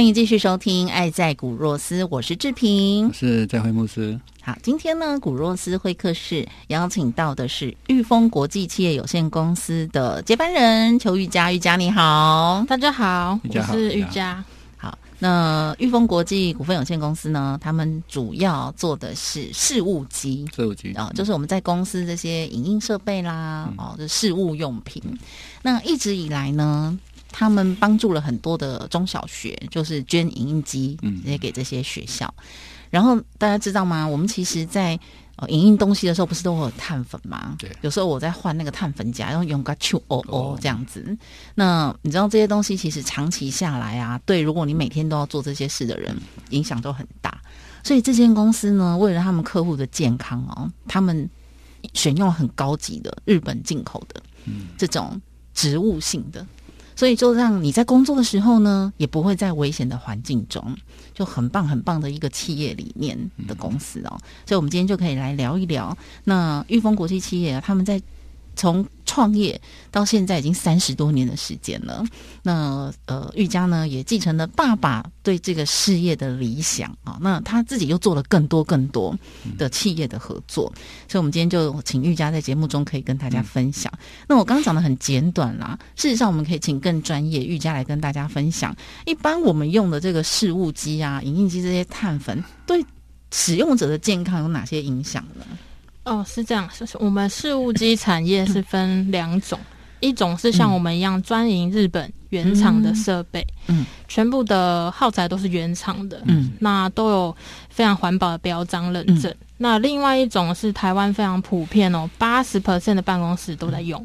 欢迎继续收听《爱在古若斯》，我是志平，我是在会牧师。好，今天呢，古若斯会客室邀请到的是裕丰国际企业有限公司的接班人邱玉佳。玉佳你好，大家好，我是玉佳。好，那裕丰国际股份有限公司呢，他们主要做的是事务机。事务机哦，就是我们在公司这些影音设备啦，哦，就是事务用品。那一直以来呢，他们帮助了很多的中小学，就是捐影印机，嗯直接给这些学校。然后大家知道吗？我们其实在，呃影印东西的时候，不是都会有碳粉吗？对有时候我在换那个碳粉夹，然后用个去哦哦哦这样子。那你知道这些东西其实长期下来啊，对，如果你每天都要做这些事的人，影响都很大。所以这间公司呢，为了他们客户的健康哦，他们选用很高级的日本进口的这种植物性的，所以就让你在工作的时候呢，也不会在危险的环境中，就很棒很棒的一个企业理念的公司哦。所以我们今天就可以来聊一聊，那裕丰国际企业啊，他们在从创业到现在已经三十多年的时间了。那呃，玉佳呢也继承了爸爸对这个事业的理想啊，那他自己又做了更多更多的企业的合作，所以我们今天就请玉佳在节目中可以跟大家分享。那我刚刚讲的很简短啦，事实上我们可以请更专业玉佳来跟大家分享。一般我们用的这个事务机啊、影印机这些碳粉，对使用者的健康有哪些影响呢？哦，是这样，是是我们事务机产业是分两种，一种是像我们一样专营日本原厂的设备，嗯，全部的耗材都是原厂的，嗯，那都有非常环保的标章认证。那另外一种是台湾非常普遍哦，八十 percent 的办公室都在用。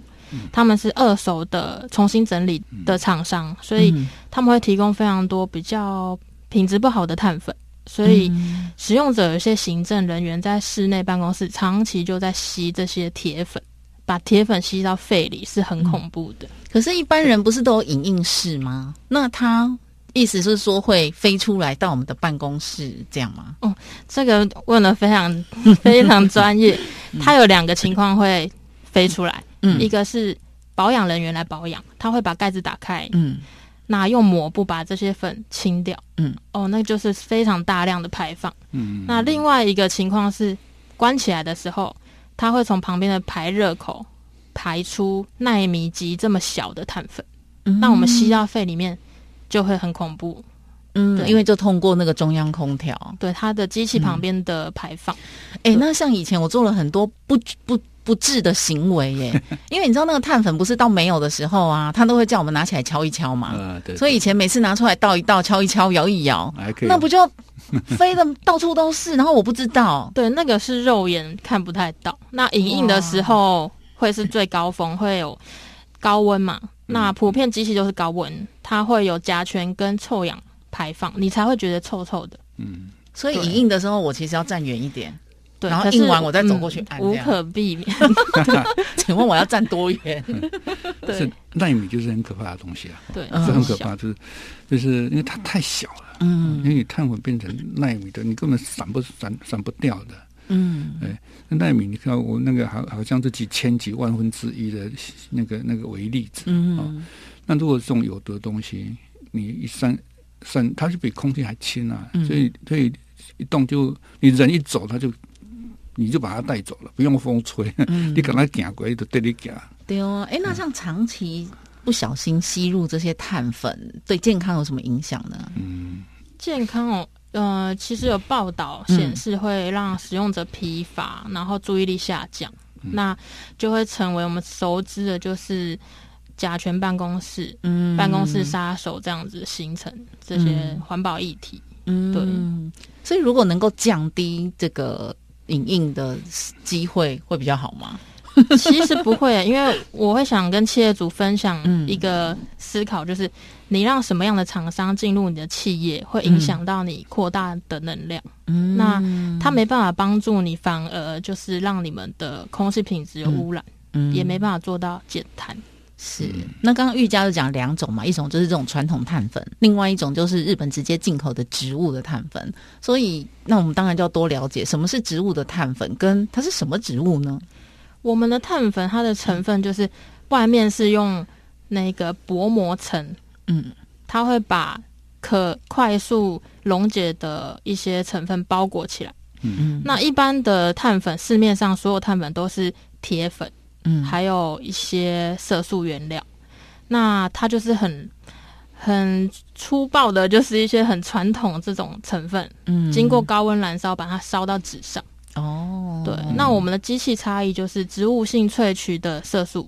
他们是二手的重新整理的厂商，所以嗯他们会提供非常多比较品质不好的碳粉，所以嗯。使用者有些行政人员在室内办公室长期就在吸这些铁粉，把铁粉吸到肺里是很恐怖的。可是，一般人不是都有影印室吗？那他意思是说会飞出来到我们的办公室这样吗？哦这个问的非常 非常专业，它有两个情况会飞出来，嗯。一个是保养人员来保养，他会把盖子打开，嗯那用抹布把这些粉清掉，嗯，哦，那就是非常大量的排放。嗯，那另外一个情况是关起来的时候，它会从旁边的排热口排出纳米级这么小的碳粉，嗯。那我们吸到肺里面就会很恐怖。嗯，因为就通过那个中央空调。对它的机器旁边的排放，哎、那像以前我做了很多不不不智的行为耶，因为你知道那个碳粉不是到没有的时候啊，他都会叫我们拿起来敲一敲嘛。呃，对，所以以前每次拿出来倒一倒、敲一敲、摇一摇，那不就飞的到处都是？然后我不知道。对，那个是肉眼看不太到。那影印的时候会是最高峰，会有高温嘛？那普遍机器就是高温，它会有甲醛跟臭氧排放，你才会觉得臭臭的。嗯，所以影印的时候，我其实要站远一点。对，然后印完我再走过去无可避免。请问我要站多远？对。是纳米就是很可怕的东西啊，对，是很可怕，就是就是因为它太小了，嗯。因为你碳粉变成纳米的，你根本散不散散不掉的。嗯。那纳米，你看我那个好好像是几千几万分之一的那个那个微粒子，嗯。那如果这种有毒的东西，你一散散，它是比空气还轻啊，嗯。所以所以一动就你人一走，它就你就把它带走了，不用风吹，嗯你赶快行过去就对你行。对哦。哎，那像长期不小心吸入这些碳粉，对健康有什么影响呢？嗯，健康哦。呃，其实有报道显示会让使用者疲乏，然后注意力下降。那就会成为我们熟知的，就是甲醛办公室、嗯办公室杀手这样子形成这些环保议题。嗯，对所以如果能够降低这个影印的机会，会比较好吗？其实不会，因为我会想跟企业主分享嗯一个思考，就是你让什么样的厂商进入你的企业，会影响到你扩大的能量。嗯那他没办法帮助你，反而就是让你们的空气品质有污染，嗯也没办法做到减碳。是，那刚刚玉佳就讲两种嘛，一种就是这种传统碳粉，另外一种就是日本直接进口的植物的碳粉。所以，那我们当然就要多了解什么是植物的碳粉，跟它是什么植物呢？我们的碳粉它的成分就是外面是用那个薄膜层，嗯它会把可快速溶解的一些成分包裹起来。嗯嗯那一般的碳粉，市面上所有碳粉都是铁粉，嗯。还有一些色素原料。那它就是很很粗暴的，就是一些很传统这种成分，嗯。经过高温燃烧，把它烧到纸上。哦，对，那我们的机器差异就是植物性萃取的色素，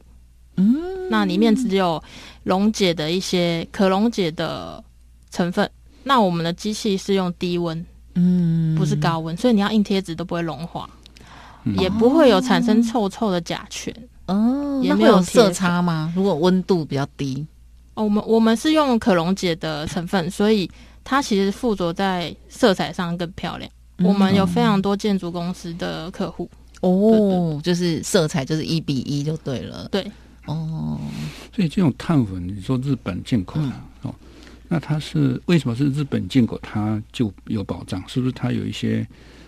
嗯。那里面只有溶解的一些可溶解的成分。那我们的机器是用低温，嗯。不是高温，所以你要印贴纸都不会融化，嗯也不会有产生臭臭的甲醛。哦，也那会有没有色差吗？如果温度比较低，哦，我们我们是用可溶解的成分，所以它其实附着在色彩上更漂亮。我们有非常多建筑公司的客户，哦，就是色彩就是一比一就对了。对，哦，所以这种碳粉，你说日本进口的、哦，那它是为什么是日本进口，它就有保障？是不是它有一些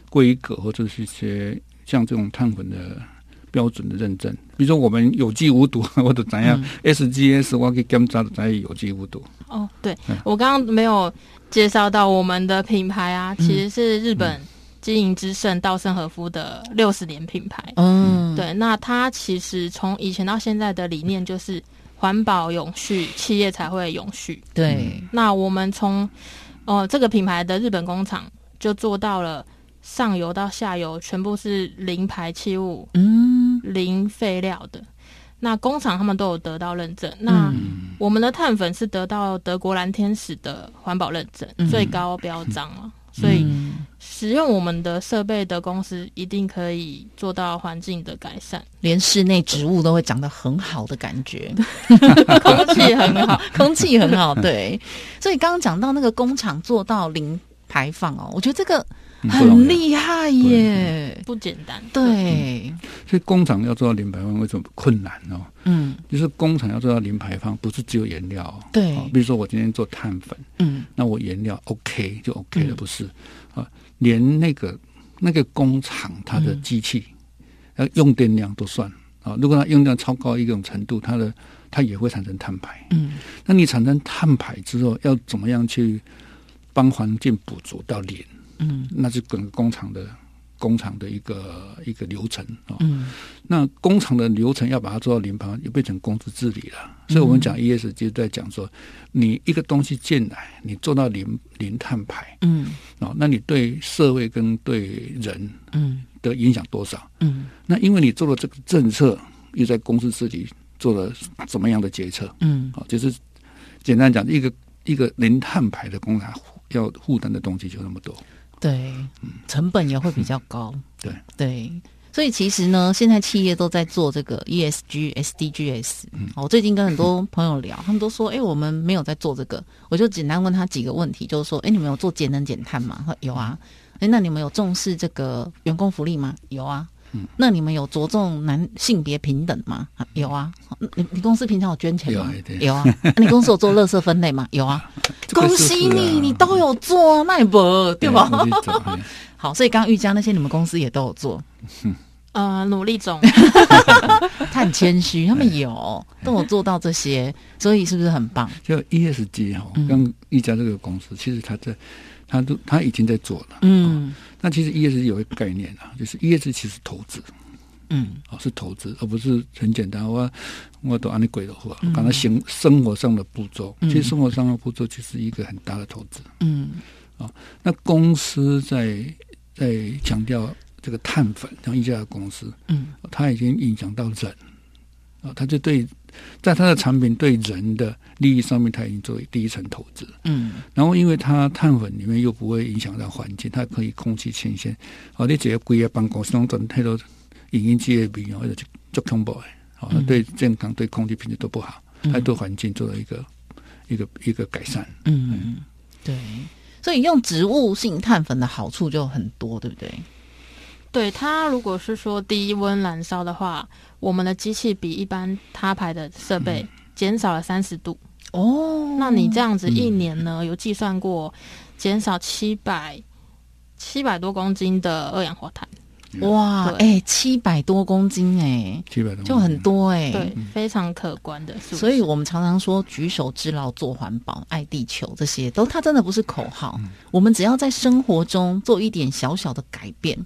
规格或者是一些像这种碳粉的标准的认证？比如说我们有机无毒，或者怎样、SGS，我可以检查的才有机无毒。哦，对嗯我刚刚没有介绍到我们的品牌啊，嗯其实是日本经营之圣稻盛和夫的六十年品牌。嗯，对，那它其实从以前到现在的理念就是环保永续，企业才会永续。对，那我们从哦、这个品牌的日本工厂就做到了上游到下游全部是零排气物、嗯零废料的。那工厂他们都有得到认证。那嗯我们的碳粉是得到德国蓝天使的环保认证，嗯最高标章了。所以嗯使用我们的设备的公司一定可以做到环境的改善，连室内植物都会长得很好的感觉，空气很好。空气很好。对，所以刚刚讲到那个工厂做到零排放哦，我觉得这个很厉害耶。不简单，对，所以工厂要做到零排放，为什么困难哦？嗯就是工厂要做到零排放，不是只有原料、哦。对哦比如说我今天做碳粉，嗯那我原料 OK 就 OK 了，嗯不是啊？连那个那个工厂它的嗯机器，呃、用电量都算啊。如果它用量超高一种程度，它的它也会产生碳排。嗯那你产生碳排之后，要怎么样去帮环境补足到零？嗯那是整个工厂的工厂的一个一个流程啊。嗯那工厂的流程要把它做到零排放，就变成公司治理了。所以我们讲 ESG 在讲说，你一个东西进来，你做到零零碳排嗯哦，那你对社会跟对人嗯的影响多少？嗯那因为你做了这个政策，又在公司治理做了怎么样的决策？嗯哦，就是简单讲，一个一个零碳排的工厂要负担的东西就那么多。对，成本也会比较高。对对，所以其实呢，现在企业都在做这个 ESG、SDGs。嗯我最近跟很多朋友聊，他们都说：“哎、我们没有在做这个。”我就简单问他几个问题，就是说：“哎、你们有做节能减碳吗？”他说有啊。哎、那你们有重视这个员工福利吗？有啊。嗯那你们有着重男性别平等吗？啊有啊。你你公司平常有捐钱吗有？啊。啊你公司有做垃圾分类吗？有啊。恭喜你，你都有做啊，那也不对吧？好，所以刚刚玉佳那些你们公司也都有做，呃，努力中。他很谦虚，他们有都有做到这些，所以是不是很棒？就 ESG 哈、嗯刚一家这个公司，其实他在它都他已经在做了。嗯。那其实 ESG 有一个概念啊，就是 ESG 其实投资。嗯。哦，是投资，而不是很简单。我我都按你鬼的话，嗯。刚才行生活上的步骤，嗯。其实生活上的步骤其实一个很大的投资。嗯。哦那公司在在强调这个碳粉，像一家公司，嗯，它已经影响到人啊，它就对在它的产品对人的利益上面，它已经作为第一层投资。嗯然后因为它碳粉里面又不会影响到环境，它可以空气清新。哦，你只要规个办公室拢整太多影音机的味哦，就就恐怖的，哦，嗯对健康、对空气品质都不好，它对环境做了一个一个一个改善。嗯，对。所以用植物性碳粉的好处就很多，对不对？对它如果是说低温燃烧的话，我们的机器比一般他牌的设备减少了三十度。哦那你这样子一年呢，有计算过减少七百七百多公斤的二氧化碳？哇，对哎，七百多公斤，哎，七百多就很多哎。对，非常可观的。所以我们常常说举手之劳做环保、爱地球，这些都它真的不是口号。我们只要在生活中做一点小小的改变，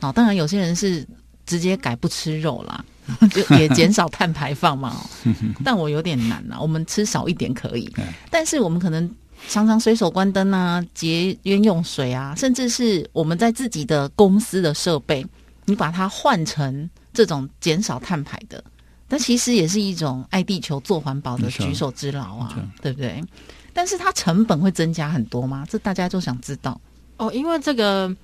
哦，当然有些人是直接改不吃肉啦，就也减少碳排放嘛。哦 但我有点难啦，我们吃少一点可以嗯，但是我们可能。常常随手关灯啊，节约用水啊，甚至是我们在自己的公司的设备，你把它换成这种减少碳排的，那其实也是一种爱地球、做环保的举手之劳啊，对不对？但是它成本会增加很多吗？这大家就想知道。哦，因为这个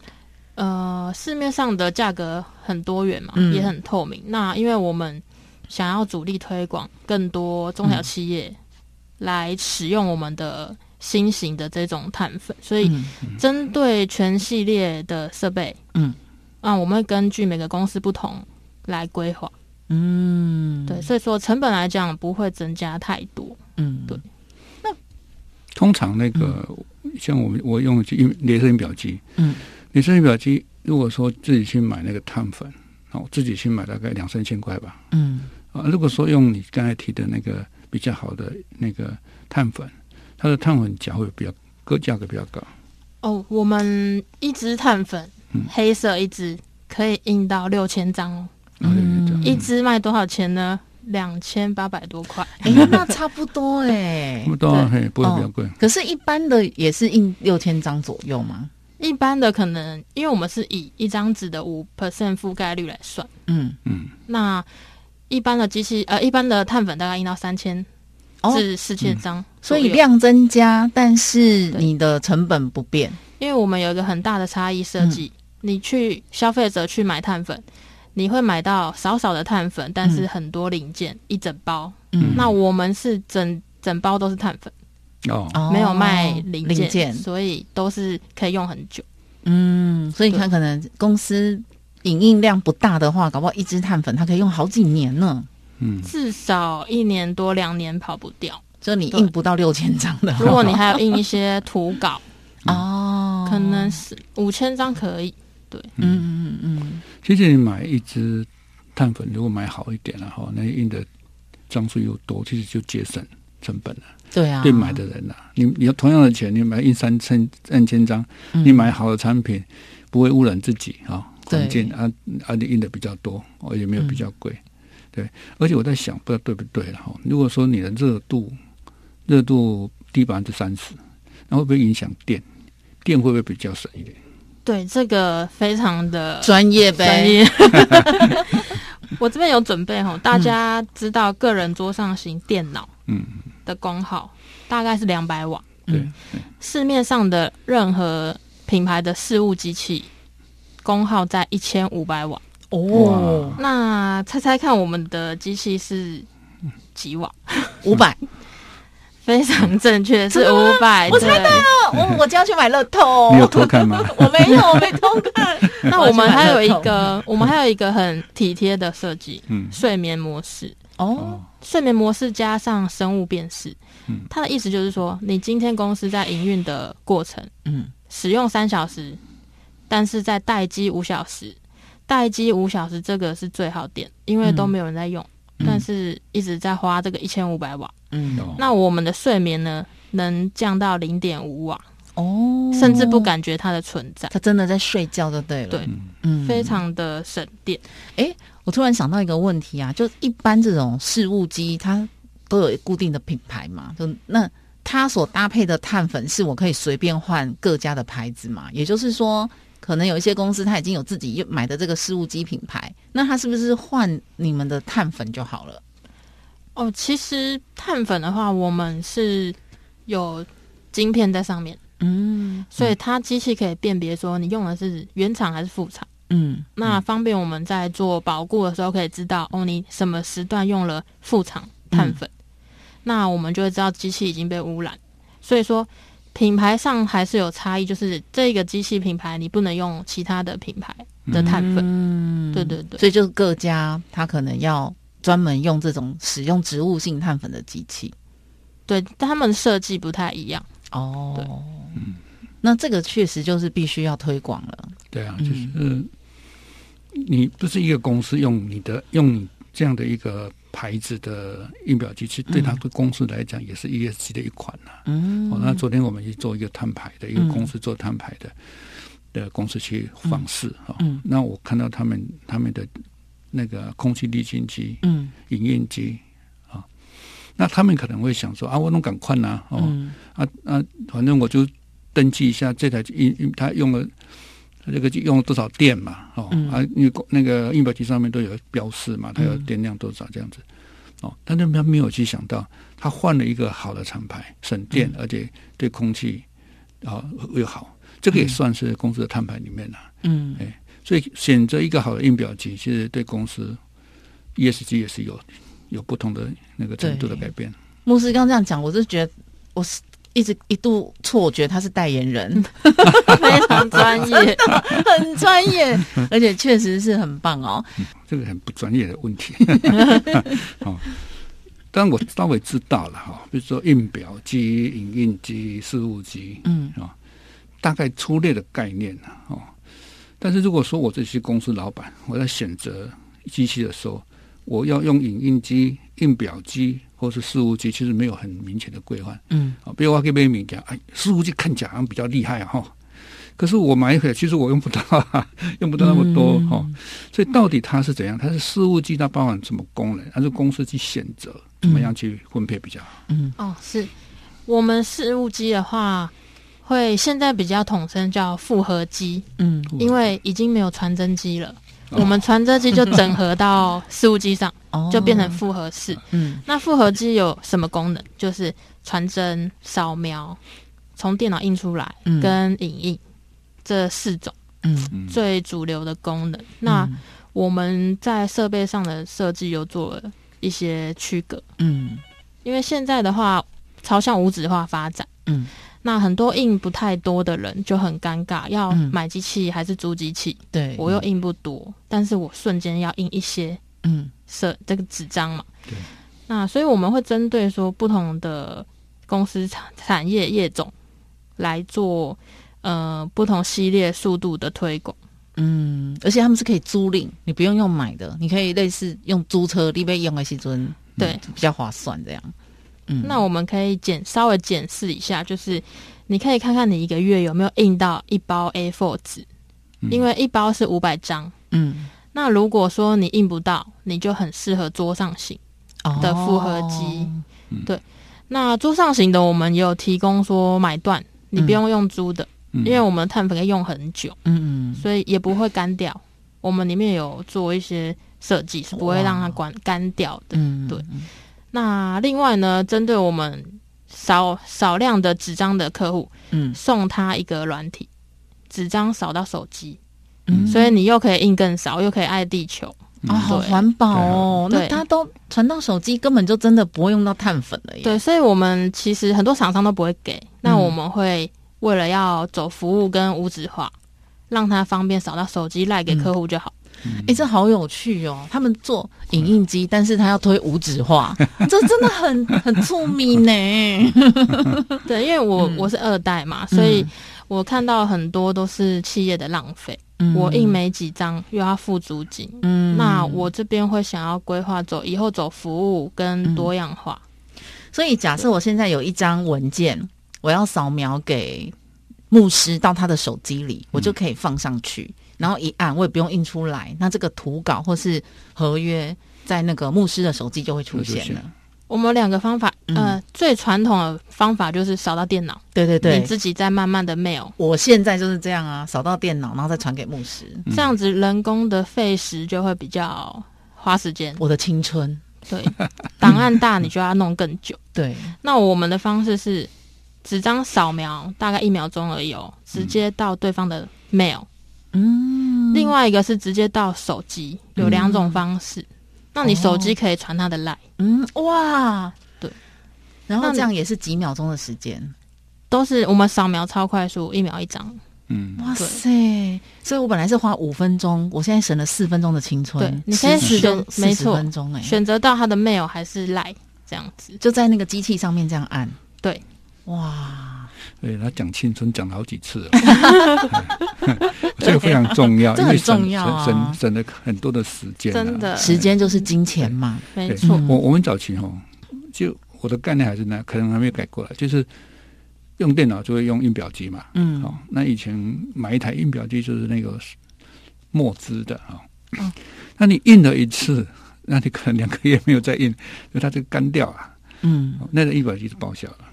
呃市面上的价格很多元嘛，嗯。也很透明。那因为我们想要主力推广更多中小企业来使用我们的新型的这种碳粉，所以嗯针对全系列的设备，嗯。啊，我们会根据每个公司不同来规划。嗯，对，所以说成本来讲不会增加太多。嗯，对。那通常那个、像我们我用的印镭射印表机，嗯，镭射印表机如果说自己去买那个碳粉，哦，自己去买大概两三千块吧。嗯啊，如果说用你刚才提的那个比较好的那个碳粉，它的碳粉价会比较个价格比较高。哦，我们一支碳粉，嗯黑色一支可以印到六千张哦。然后就这样嗯一支卖多少钱呢？两千八百多块。哎、那差不多 哎、差不多啊，嘿，不会比较贵。可是，一般的也是印六千张左右吗？一般的可能，因为我们是以一张纸的五 percent 覆盖率来算，嗯，嗯，那一般的机器呃，一般的碳粉大概印到三千哦。至四千张、所以，量增加，但是你的成本不变。因为我们有一个很大的差异设计，你去消费者去买碳粉，你会买到少少的碳粉，但是很多零件、一整包。嗯。那我们是整整包都是碳粉，哦，哦没有卖零件，零件，所以都是可以用很久。嗯，所以你看，可能公司影印量不大的话，搞不好一支碳粉它可以用好几年呢。嗯，至少一年多两年跑不掉。就你印不到六千张的，如果你还要印一些图稿，哦，可能是五千张可以。对嗯嗯嗯其实你买一支碳粉，如果买好一点了哈，那印的张数又多，其实就节省成本了。对啊，对买的人呐、你你要同样的钱，你买印三千三千张，嗯你买好的产品，不会污染自己啊，对环境啊啊，你印的比较多，哦，也没有比较贵，对。而且我在想，不知道对不对了哈。如果说你的热度热度低百分之三十，那会不会影响电？电会不会比较省一点？对，这个非常的专业呗，专业。我这边有准备哈，大家知道个人桌上型电脑嗯，的功耗大概是两百瓦，对，嗯市面上的任何品牌的事务机器功耗在一千五百瓦。哦，那猜猜看，我们的机器是几瓦？五百，非常正确，是五百。我猜对了，我我就要去买乐透 你，有偷看吗？我没有，我没偷看。那我们还有一个，我们还有一个很体贴的设计，嗯，睡眠模式。透哦，哦，睡眠模式加上生物辨识，嗯。它的意思就是说，你今天公司在营运的过程嗯。使用三小时，但是在待机五小时，待机五小时这个是最好电，因为都没有人在用，嗯。但是一直在花这个一千五百瓦。嗯。哦。那我们的睡眠呢，能降到零点五瓦，哦，甚至不感觉它的存在，他真的在睡觉就对了，对，嗯。非。常的省电。我突然想到一个问题啊，就一般这种事务机，它都有固定的品牌嘛，就那它所搭配的碳粉是我可以随便换各家的牌子嘛？也就是说，可能有一些公司它已经有自己买的这个事务机品牌，那它是不是换你们的碳粉就好了？哦，其实碳粉的话，我们是有晶片在上面，嗯所以它机器可以辨别说你用的是原厂还是副厂，嗯那方便我们在做保固的时候可以知道哦，你什么时段用了副厂碳粉，那我们就会知道机器已经被污染。所以说品牌上还是有差异，就是这个机器品牌你不能用其他的品牌的碳粉。嗯对对对，所以就是各家它可能要专门用这种使用植物性碳粉的机器对，但他们设计不太一样。哦。对那这个确实就是必须要推广了。对啊，嗯就是你不是一个公司用你的用你这样的一个牌子的印表机，其实对他的公司来讲也是 ESG 的一款呐、嗯。哦，那昨天我们去做一个摊牌的一个公司做摊牌的、的公司去访视哈、哦嗯那我看到他们他们的那个空气滤清机、嗯。影印机啊、那他们可能会想说啊，我弄赶快呐，哦、嗯。啊啊，反正我就登记一下这台印印，它用了它这个机用了多少电嘛，哦、嗯。啊，因为那个印表机上面都有标示嘛，它有电量多少这样子，哦，但是他没有去想到，他换了一个好的厂牌，省电，而且对空气啊又好，这个也算是公司的碳排里面啦、嗯。哎所以选择一个好的印表机，其实对公司 ESG 也是有有不同的那个程度的改变。牧师刚这样讲，我是觉得我是一直一度错觉他是代言人，非常专业。很专业，而且确实是很棒哦。这个很不专业的问题。哦，但我稍微知道了哈，比如说印表机、影印机、事务机，嗯大概粗略的概念呢、哦。但是如果说我这些公司老板，我在选择机器的时候，我要用影印机、印表机或是事务机，其实没有很明显的规范嗯啊。比如我给别人讲，哎，事务机看起来好像比较厉害啊哈。可是我买回来，其实我用不到、啊，用不到那么多嗯哦。所以到底它是怎样？它是事务机，它包含什么功能？还是公司去选择怎么样去分配比较好？嗯哦，是我们事务机的话，会现在比较统称叫复合机，嗯因为已经没有传真机了。哦我们传真机就整合到事务机上，哦就变成复合式。嗯那复合机有什么功能？就是传真、扫描、从电脑印出来嗯跟影印这四种嗯嗯，最主流的功能。那我们在设备上的设计有做了一些区隔，嗯因为现在的话朝向无纸化发展。嗯那很多印不太多的人就很尴尬，要嗯买机器还是租机器？对，我又印不多，但是我瞬间要印一些嗯设这个纸张嘛。对。那所以我们会针对说不同的公司产产业业种来做呃不同系列速度的推广。嗯，而且他们是可以租赁，你不用用买的，你可以类似用租车，你被用的时尊对，比较划算这样。嗯，那我们可以检稍微检视一下，就是你可以看看你一个月有没有印到一包 A4 纸，嗯因为一包是五百张。嗯那如果说你印不到，你就很适合桌上型。的复合机。哦那桌上型的我们也有提供说买断，你不用用租的，嗯。因为我们的碳粉可以用很久，嗯。嗯所以也不会干掉。我们里面有做一些设计，是不会让它干干掉的。嗯，对。那另外呢，针对我们少少量的纸张的客户，嗯。送他一个软体，纸张扫到手机，嗯，所以你又可以印更少，又可以爱地球。啊，好环保哦。对那它都传到手机，根本就真的不会用到碳粉了耶。对，所以我们其实很多厂商都不会给，那嗯我们会为了要走服务跟无纸化，让它方便扫到手机赖给客户就好。哎、这好有趣哦！他们做影印机，但是他要推无纸化，这真的很很聪明呢。对，因为我、嗯我是二代嘛，所以我看到很多都是企业的浪费。嗯。我印没几张又要付租金，嗯。那我这边会想要规划走以后走服务跟多样化。所以假设我现在有一张文件，我要扫描给牧师到他的手机里，我就可以放上去，然后一按我也不用印出来，那这个图稿或是合约在那个牧师的手机就会出现了。我们有两个方法，嗯呃，最传统的方法就是扫到电脑，对对对你，自己再慢慢的 mail，我现在就是这样啊，扫到电脑，然后再传给牧师。这样子人工的费时就会比较花时间。我的青春，对，档案大你就要弄更久。对，那我们的方式是纸张扫描，大概一秒钟而已哦，直接到对方的 mail。嗯，另外一个是直接到手机，有两种方式。那你手机可以传他的 line，嗯，哇，对，然后这样也是几秒钟的时间，都是我们扫描超快速，一秒一张。嗯，哇塞！所以我本来是花五分钟，我现在省了四分钟的青春。对你可以持续就选没错分钟哎、选择到他的 mail 还是 line 这样子。就在那个机器上面这样按。对，哇，对他讲青春讲了好几次了，这个非常重要，这很因为省重要啊。省省省了很多的时间啊，真的。时间就是金钱嘛。对。没错，嗯我我们早期哈，就我的概念还是那，可能还没有改过来，就是用电脑就会用印表机嘛。嗯，哦，那以前买一台印表机就是那个墨汁的啊、哦。嗯 那你印了一次，那你可能两个月没有再印，因为它就干掉了。嗯，哦那个印表机就报销了，哦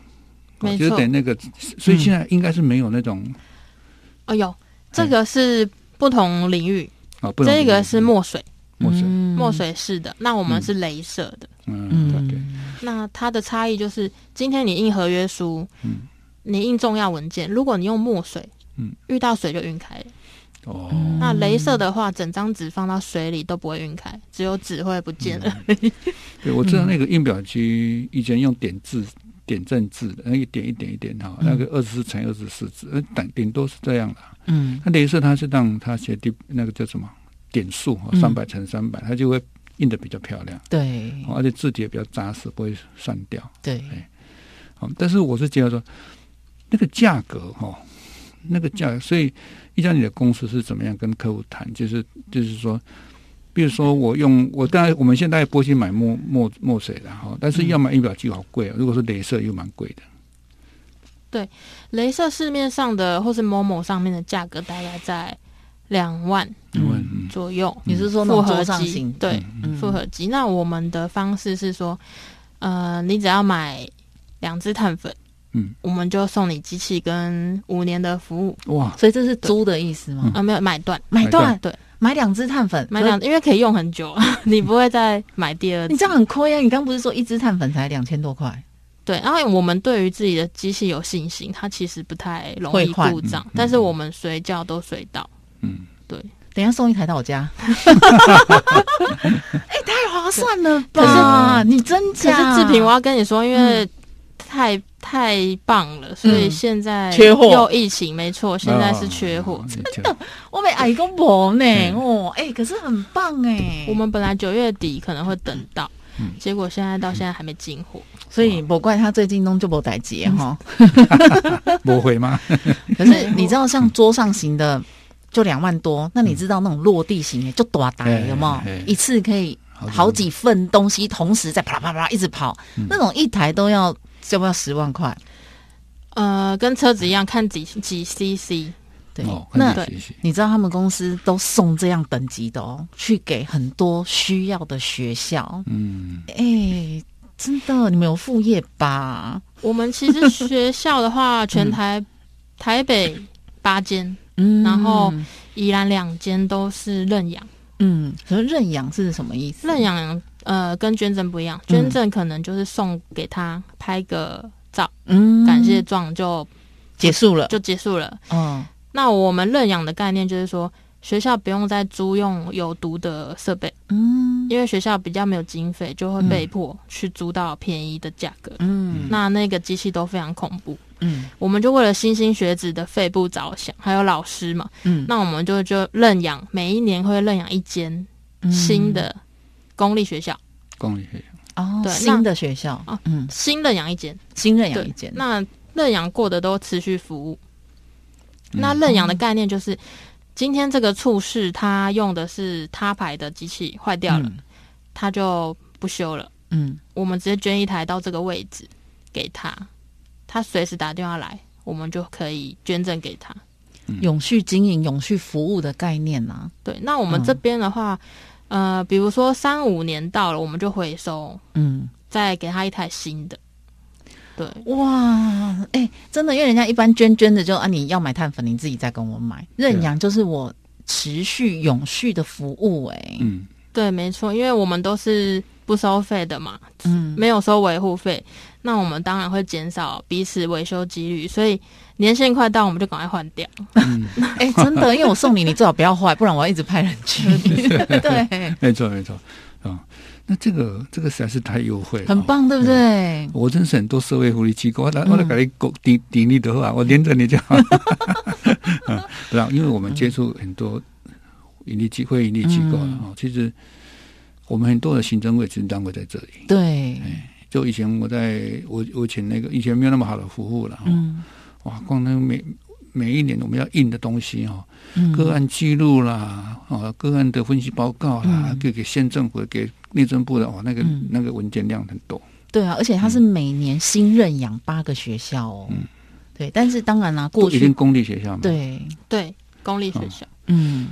没错就是等那个，所以现在应该是没有那种哦有这个是不同领域，啊，这个是墨水，墨水，嗯墨，水式的，那我们是镭射的。嗯，对，嗯，那它的差异就是，今天你印合约书，嗯你印重要文件，如果你用墨水，嗯遇到水就晕开了。哦，嗯那镭射的话，整张纸放到水里都不会晕开，只有纸会不见了。对，我知道那个印表机以前用点字。点阵字的，那一点一点一点哈，嗯那个二十四乘二十四字，呃，顶顶多是这样的。嗯那等于是它是让它写第那个叫什么点数嗯三百乘三百，它就会印的比较漂亮，对哦而且字体也比较扎实，不会散掉。对，好，但是我是觉得说，那个价格哈，那个价，所以一家你的公司是怎么样跟客户谈？就是就是说，比如说我用我当然我们现在波西买墨墨墨水的哈，但是要买印表机好贵哦，如果是镭射又蛮贵的。对镭射市面上的或是某某上面的价格大概在两万左右。你是说复合机？对嗯复合机，那我们的方式是说，呃，你只要买两支碳粉，嗯，我们就送你机器跟五年的服务。哇，所以这是租的意思吗？啊，没有买断，买断，对，买两支碳粉，买两，因为可以用很久，你不会再买第二。你这样很亏啊！你刚不是说一支碳粉才两千多块？对，然后我们对于自己的机器有信心，它其实不太容易故障嗯，但是我们随叫都随到。嗯，对，等一下送一台到我家。哎、太划算了吧！你真可假？是志平，我要跟你说，因为太太棒了，所以嗯现在缺货又疫情，没错，现在是缺货。真的我被阿姨公婆呢嗯哦，哎、可是很棒哎。我们本来九月底可能会等到，嗯结果现在到现在还没进货。所以不怪他最近弄就不逮节哈。不会吗？可是你知道，像桌上型的就两万多，那你知道那种落地型的就多大哎有没有哎？一次可以好几份东西同时在啪啦啪啦啪一直跑，嗯那种一台都要要不要十万块？呃，跟车子一样，看几几 CC。对，哦，那很谢谢。你知道他们公司都送这样等级的哦，去给很多需要的学校。嗯，哎，真的，你们有副业吧？我们其实学校的话，全 台台北八间，嗯然后宜兰两间都是认养。嗯，所以认养是什么意思？认养呃跟捐赠不一样，嗯捐赠可能就是送给他拍个照，嗯。感谢状就结束了。就结束了。嗯。那我们认养的概念就是说，学校不用再租用有毒的设备，嗯。因为学校比较没有经费，就会被迫去租到便宜的价格。嗯。那那个机器都非常恐怖，嗯。我们就为了新兴学子的肺部着想，还有老师嘛，嗯。那我们就就认养，每一年会认养一间新的公立学校，公立学校！哦，对新的学校啊嗯，新的养一间，新认养一间，那认养过的都持续服务。嗯。那认养的概念就是，今天这个处室他用的是他牌的机器坏掉了，他就不修了，嗯。我们直接捐一台到这个位置给他，他随时打电话来，我们就可以捐赠给他。嗯，永续经营、永续服务的概念啊。呐，对，那我们嗯。这边的话，呃，比如说三五年到了，我们就回收，嗯。再给他一台新的。对，哇，哎、真的，因为人家一般捐捐的就啊，你要买碳粉，你自己再跟我买。认养就是我持续永续的服务、哎，嗯，对，没错，因为我们都是不收费的嘛，嗯，没有收维护费，那我们当然会减少彼此维修几率，所以年限快到，我们就赶快换掉。哎、真的，因为我送你，你最好不要坏，不然我要一直派人去。对，没错没错啊。那这个这个实在是太优惠了，很。棒，对不对？我认识很多社会福利机构，我来我来给你拱顶顶你的话，我连着你就好。嗯，不然，因为我们接触很多盈利机会、盈利机构了哦，其实我们很多的行政位置单位在这里。对，就以前我在我我请那个以前没有那么好的服务了，哦嗯哇，光那每每一年我们要印的东西、哦，嗯。个案记录啦，啊，个案的分析报告啦，嗯。给给县政府、给内政部的，哦，那个、嗯。那个文件量很多。对啊，而且他是每年新认养八个学校哦。嗯。对，但是当然啦，过去一定公立学校嘛，，对，对，公立学校，嗯。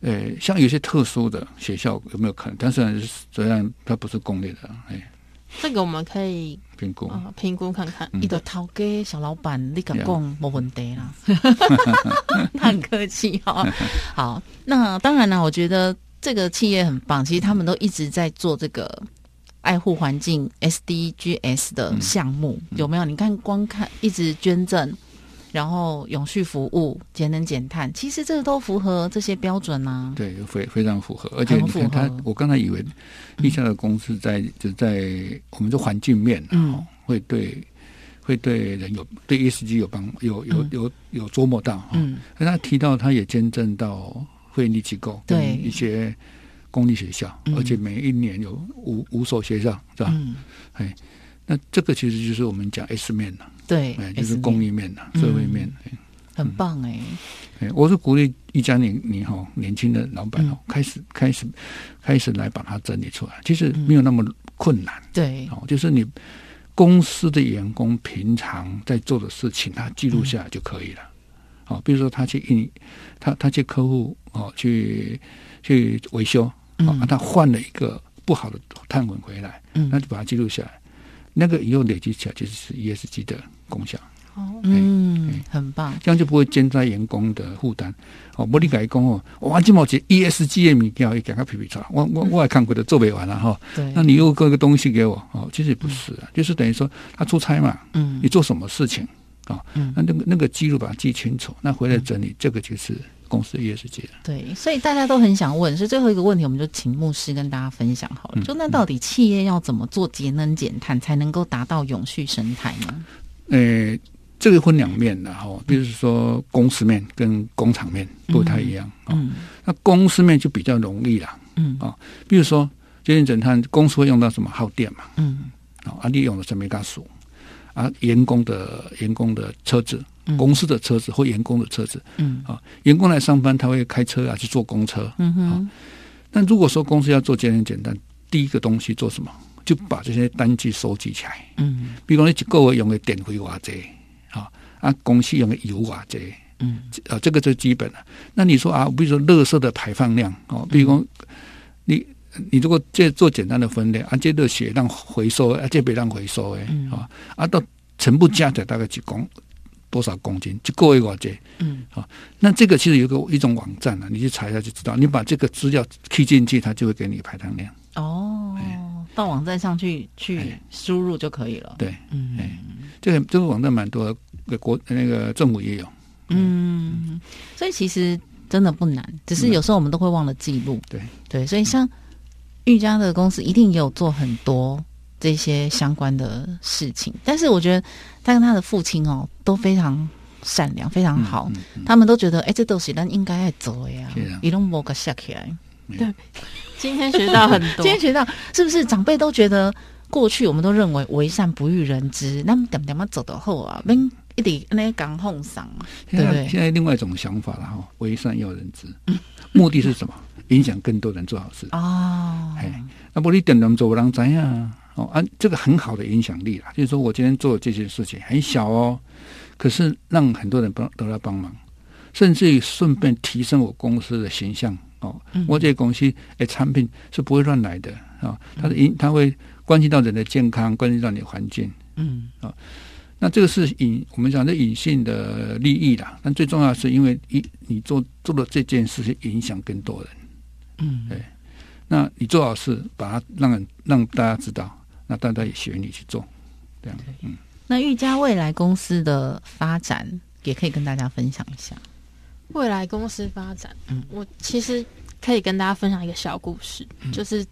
呃，像有些特殊的学校有没有可能？但是虽然它不是公立的，哎，这个我们可以评估。啊评估看看。嗯一个头家小老板，你敢讲没问题啦，他很客气哈、好，那当然啦，我觉得这个企业很棒，其实他们都一直在做这个爱护环境 SDGs 的项目，有没有？你看，光看一直捐赠。然后永续服务、节能减碳，其实这个都符合这些标准啊。对，非非常符合，而且你看他，我刚才以为立下的公司在就在我们的环境面、啊，嗯。哦会对会对人有对 ESG 有帮有有嗯。有有琢磨到哈。嗯，那他提到他也捐赠到会利机构跟对。一些公立学校，嗯。而且每一年有五五所学校是吧？嗯，那这个其实就是我们讲 S 面了，对哎，，就是供应面益面了，嗯。社会面。哎。很棒哎、哎，我是鼓励一家你你哈年轻的老板哦，嗯。开始开始开始来把它整理出来，其实没有那么困难。对，哦，就是你公司的员工平常在做的事情，他记录下来就可以了。哦，比如说他去印，他他去客户哦去去维修，哦，嗯。啊他换了一个不好的碳粉回来，嗯。那就把它记录下来，那个以后累积起来就是 ESG 的功效。哦，嗯，很棒，这样就不会增加员工的负担。哦，无你甲伊讲哦，哇，这毛一 ESG 的物件，伊讲个皮皮出来，我我我也看过的做不完了哈。对，那你又搁个东西给我哦，其实也不是啊，就是等于说他出差嘛，嗯你做什么事情啊？嗯那那个那个记录把它记清楚，那回来整理，这个就是公司 ESG 了。对，所以大家都很想问，所以最后一个问题，我们就请牧师跟大家分享好了。嗯就那到底企业要怎么做节能减碳，才能够达到永续生态呢？呃，这个分两面的哈，比如说公司面跟工厂面不太一样啊。嗯那公司面就比较容易啦，嗯啊比如说节能减碳，公司会用到什么耗电嘛？嗯啊，啊，利用了什么加数啊？员工的员工的车子，嗯公司的车子或员工的车子。嗯。啊，员工来上班他会开车啊，去坐公车。嗯哼。但如果说公司要做节能减碳，第一个东西做什么？就把这些单据收集起来。嗯。比如说你一个月用的电费偌济，啊啊，公司用的油偌济，嗯。啊，这个最基本的。那你说啊，比如说垃圾的排放量哦，比如说你你如果这做简单的分类，啊，这热血让回收，啊，这别让回收的，嗯。啊啊，到全部加起来大概几公多少公斤，一个月偌济。嗯那这个其实有个一种网站啊，你去查一下就知道。你把这个资料 key 进去，它就会给你排糖量。哦，到网站上去去哎输入就可以了。对，嗯哎这个这个网站蛮多的，国那个政府也有。嗯，所以其实真的不难，只是有时候我们都会忘了记录。对对，所以像玉家的公司一定也有做很多这些相关的事情，但是我觉得他跟他的父亲哦都非常善良，非常好，嗯嗯他们都觉得哎，这都是咱应该要做的呀。是啊，一拢无个下起来。对。今天学到很多。今。天学到是不是长辈都觉得过去我们都认为为善不欲人知，那么点点嘛走到后啊，免一直那讲哄上，现对不对？在现在另外一种想法了哈，为善要人知，目的是什么？影响更多人做好事。哦，哎，那不你点人做，人怎样哦？啊，这个很好的影响力啦。就是说我今天做这件事情很小哦，可是让很多人帮都来帮忙，甚至于顺便提升我公司的形象哦。嗯我这个公司诶产品是不会乱来的啊、哦，它的影它会关系到人的健康，关系到你的环境嗯啊那这个是隐，我们讲的隐性的利益啦。但最重要的是，因为一你做做了这件事，情影响更多人。嗯，对那你做好事，把它让人让大家知道，那大家也学你去做，这样。嗯，那玉佳未来公司的发展也可以跟大家分享一下。未来公司发展，嗯我其实可以跟大家分享一个小故事，嗯就是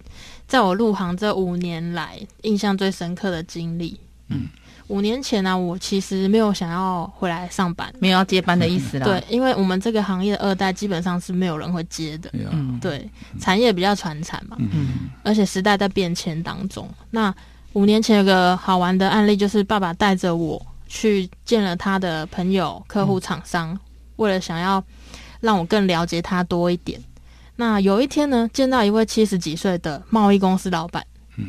在我入行这五年来，印象最深刻的经历。嗯，五年前呢、我其实没有想要回来上班，没有要接班的意思啦。对，，因为我们这个行业的二代基本上是没有人会接的，嗯，对，产业比较传产嘛，嗯而且时代在变迁当中。那五年前有个好玩的案例，就是爸爸带着我去见了他的朋友、客户、厂商，为了想要让我更了解他多一点。那有一天呢，见到一位七十几岁的贸易公司老板，嗯，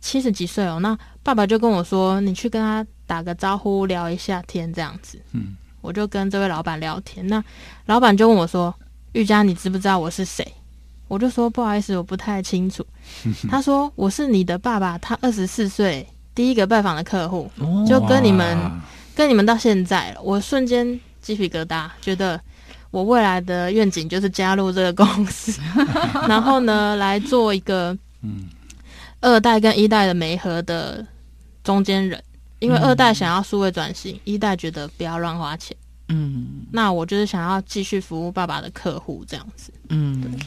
七十几岁哦，那爸爸就跟我说：“你去跟他打个招呼，聊一下天，这样子。”嗯，我就跟这位老板聊天，那老板就问我说：“玉佳，你知不知道我是谁？”我就说：“不好意思，我不太清楚。”他说：“我是你的爸爸，他二十四岁第一个拜访的客户，哦就跟你们跟你们到现在了。”我瞬间鸡皮疙瘩，觉得我未来的愿景就是加入这个公司，然后呢，来做一个嗯二代跟一代的媒合的中间人。因为二代想要数位转型，一代觉得不要乱花钱。嗯那我就是想要继续服务爸爸的客户，这样子。嗯，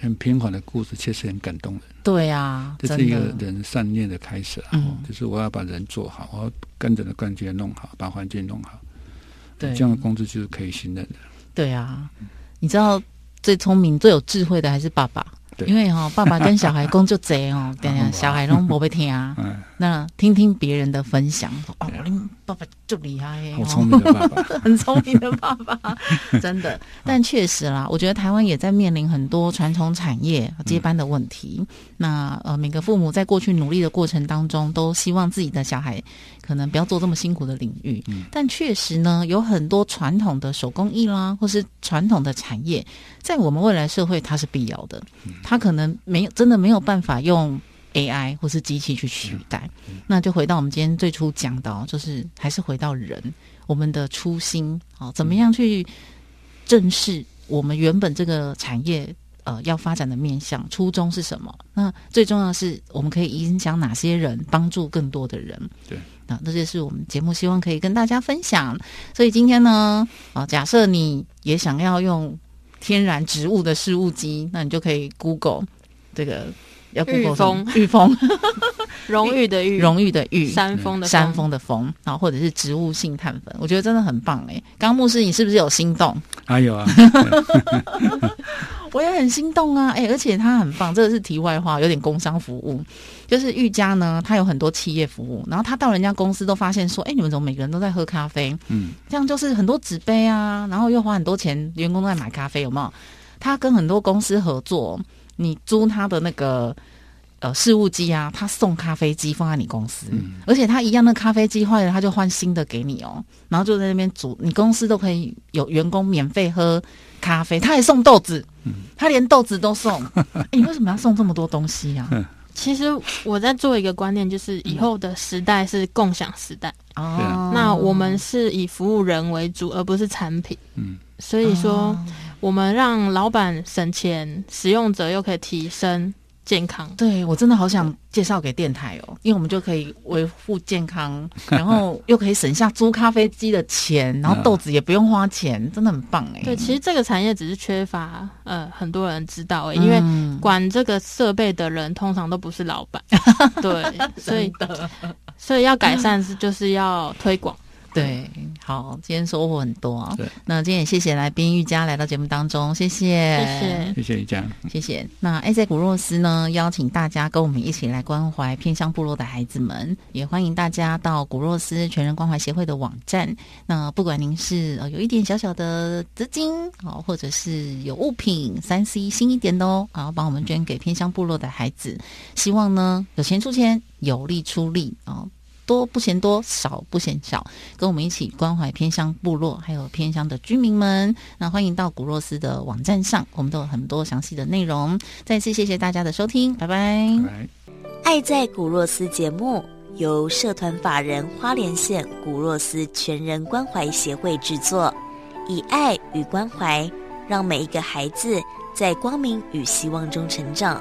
很平缓的故事，确实很感动人。对啊，这是一个人善念的开始啊！就是我要把人做好，我要跟着的感觉弄好，把环境弄好，对这样的工资就是可以信任的。对啊，你知道最聪明、最有智慧的还是爸爸，对因为哈、爸爸跟小孩工作贼哦，对啊，啊小孩拢不被听啊。哎，那听听别人的分享，说哦，你爸爸就厉害耶，好聪明的爸爸。很聪明的爸爸，真的。但确实啦，我觉得台湾也在面临很多传统产业接班的问题。那呃，每个父母在过去努力的过程当中，都希望自己的小孩可能不要做这么辛苦的领域。嗯但确实呢，有很多传统的手工艺啦，或是传统的产业，在我们未来社会它是必要的。它可能没有真的没有办法用 AI 或是机器去取代。那就回到我们今天最初讲的、哦，就是还是回到人，我们的初心，哦，怎么样去正视我们原本这个产业呃要发展的面向，初衷是什么？那最重要的是，我们可以影响哪些人，帮助更多的人。对，那这就是我们节目希望可以跟大家分享。所以今天呢，啊，假设你也想要用天然植物的事物机，那你就可以 Google 这个。要 Google 什么玉峰，荣誉的誉，荣誉的誉，山峰的山峰的峰，然后或者是植物性碳粉，我觉得真的很棒哎。刚刚牧师，你是不是有心动？还有啊，我也很心动啊！哎、而且他很棒，这个是题外话，有点工商服务。就是玉家呢，他有很多企业服务，然后他到人家公司都发现说，哎、你们怎么每个人都在喝咖啡？嗯，这样就是很多纸杯啊，然后又花很多钱，员工都在买咖啡，有没有？他跟很多公司合作，你租他的那个呃事务机啊，他送咖啡机放在你公司，嗯而且他一样的咖啡机坏了，他就换新的给你哦，然后就在那边煮，你公司都可以有员工免费喝咖啡，他还送豆子，他连豆子都送，哎你为什么要送这么多东西呀、啊？其实我在做一个观念，就是以后的时代是共享时代，哦。那我们是以服务人为主，而不是产品。嗯，所以说，哦。我们让老板省钱，使用者又可以提升健康。对我真的好想介绍给电台哦，因为我们就可以维护健康，然后又可以省下租咖啡机的钱，然后豆子也不用花钱，真的很棒哎。对，其实这个产业只是缺乏呃很多人知道哎，因为嗯管这个设备的人通常都不是老板，对，所以的所以要改善是就是要推广。对，好，今天收获很多啊对。那今天也谢谢来宾玉佳来到节目当中，谢谢，谢谢。谢谢你这样。谢谢。那爱在古若斯呢，邀请大家跟我们一起来关怀偏乡部落的孩子们，也欢迎大家到古若斯全人关怀协会的网站。那不管您是呃有一点小小的资金哦，或者是有物品三 C 新一点的哦，然后帮我们捐给偏乡部落的孩子。希望呢有钱出钱，有力出力哦。多不嫌多，少不嫌少，跟我们一起关怀偏乡部落，还有偏乡的居民们。那欢迎到古若斯的网站上，我们都有很多详细的内容。再次谢谢大家的收听，拜拜。爱在古若斯节目由社团法人花莲县古若斯全人关怀协会制作，以爱与关怀，让每一个孩子在光明与希望中成长。